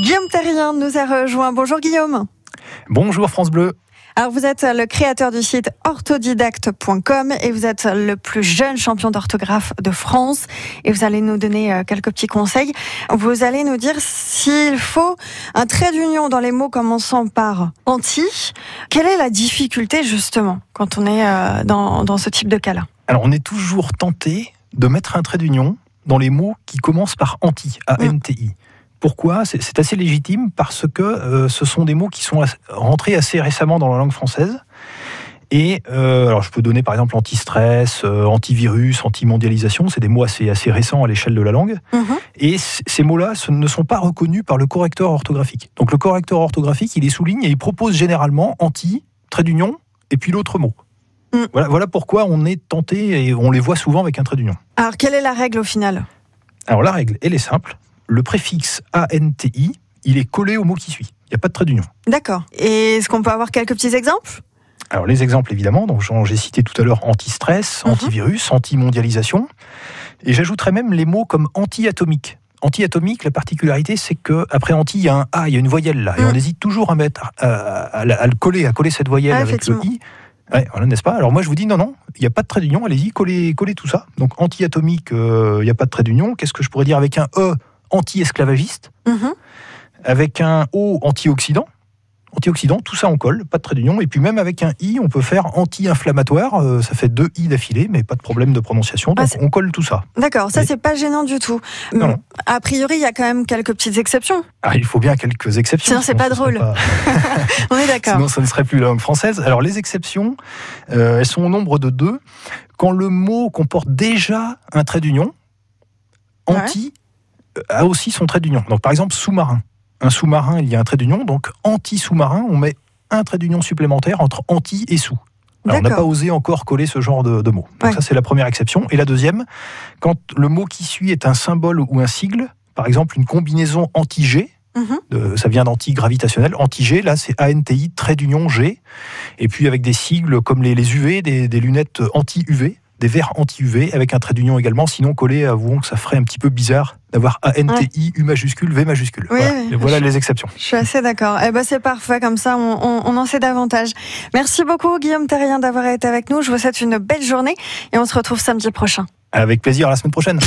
Guillaume Terrien nous a rejoint. Bonjour Guillaume. Bonjour France Bleu. Alors vous êtes le créateur du site orthodidacte.com et vous êtes le plus jeune champion d'orthographe de France et vous allez nous donner euh, quelques petits conseils. Vous allez nous dire s'il faut un trait d'union dans les mots commençant par anti. Quelle est la difficulté justement quand on est euh, dans, dans ce type de cas-là? Alors on est toujours tenté de mettre un trait d'union dans les mots qui commencent par anti, A-N-T-I. Pourquoi C'est assez légitime parce que euh, ce sont des mots qui sont rentrés assez récemment dans la langue française. Et euh, alors je peux donner par exemple anti-stress, euh, antivirus, anti-mondialisation, c'est des mots assez, assez récents à l'échelle de la langue. Mhm. Et ces mots-là ne sont pas reconnus par le correcteur orthographique. Donc le correcteur orthographique, il les souligne et il propose généralement anti, trait d'union, et puis l'autre mot. Mm. Voilà, voilà pourquoi on est tenté et on les voit souvent avec un trait d'union. Alors quelle est la règle au final? Alors la règle, elle est simple. Le préfixe ANTI, il est collé au mot qui suit. Il n'y a pas de trait d'union. D'accord. Et est-ce qu'on peut avoir quelques petits exemples? Alors les exemples évidemment, donc j'ai cité tout à l'heure anti-stress, Mhm. antivirus, anti-mondialisation, et j'ajouterais même les mots comme anti-atomique. Anti-atomique, la particularité, c'est que après anti, il y a un A, il y a une voyelle là, et Mhm. on hésite toujours à mettre, à, à- à le coller, à coller cette voyelle Ah, avec le i. Ouais, voilà, n'est-ce pas? Alors moi je vous dis non, non, il n'y a pas de trait d'union, allez-y, collez, collez tout ça. Donc anti-atomique, euh, il n'y a pas de trait d'union. Qu'est-ce que je pourrais dire avec un E? Anti-esclavagiste Mhm. avec un O antioxydant. Antioxydant, tout ça on colle, pas de trait d'union. Et puis même avec un I, on peut faire anti-inflammatoire. euh, ça fait deux I d'affilée, mais pas de problème de prononciation. Ah, Donc on colle tout ça. D'accord, ça c'est pas gênant du tout. Non, non. A priori, il y a quand même quelques petites exceptions. Ah, il faut bien quelques exceptions. Sinon, c'est pas drôle. pas- On est d'accord. Sinon, ça ne serait plus la langue française. Alors, les exceptions, euh, elles sont au nombre de deux. Quand le mot comporte déjà un trait d'union, anti a aussi son trait d'union. Donc, par exemple, sous-marin. Un sous-marin, il y a un trait d'union. Donc, anti-sous-marin, on met un trait d'union supplémentaire entre anti et sous. Alors, on n'a pas osé encore coller ce genre de, de mots. Donc, Ouais. ça, c'est la première exception. Et la deuxième, quand le mot qui suit est un symbole ou un sigle, par exemple, une combinaison anti-G, Mhm. ça vient d'anti-gravitationnel. Anti-G, là, c'est ANTI, trait d'union G. Et puis avec des sigles comme les, les UV, des, des lunettes anti-UV, des verres anti-UV, avec un trait d'union également. Sinon, collé, avouons que ça ferait un petit peu bizarre d'avoir ANTI, U majuscule, V majuscule. Oui, voilà, oui. Les exceptions. Je suis assez d'accord. Eh ben, c'est parfait, comme ça, on, on- on en sait davantage. Merci beaucoup, Guillaume Terrien, d'avoir été avec nous. Je vous souhaite une belle journée et on se retrouve samedi prochain. Avec plaisir, à la semaine prochaine.